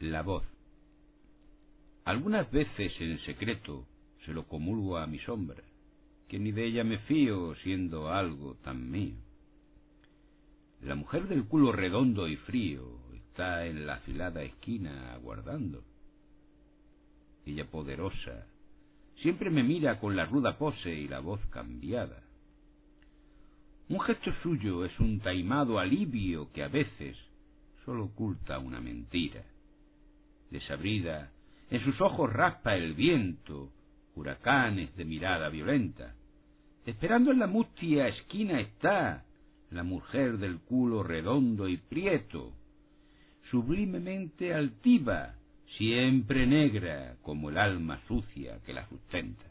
La voz. Algunas veces en secreto se lo comulgo a mi sombra, que ni de ella me fío siendo algo tan mío. La mujer del culo redondo y frío está en la afilada esquina aguardando. Ella poderosa siempre me mira con la ruda pose y la voz cambiada. Un gesto suyo es un taimado alivio que a veces solo oculta una mentira. Desabrida, en sus ojos raspa el viento, huracanes de mirada violenta. Esperando en la mustia esquina está la mujer del culo redondo y prieto, sublimemente altiva, siempre negra como el alma sucia que la sustenta.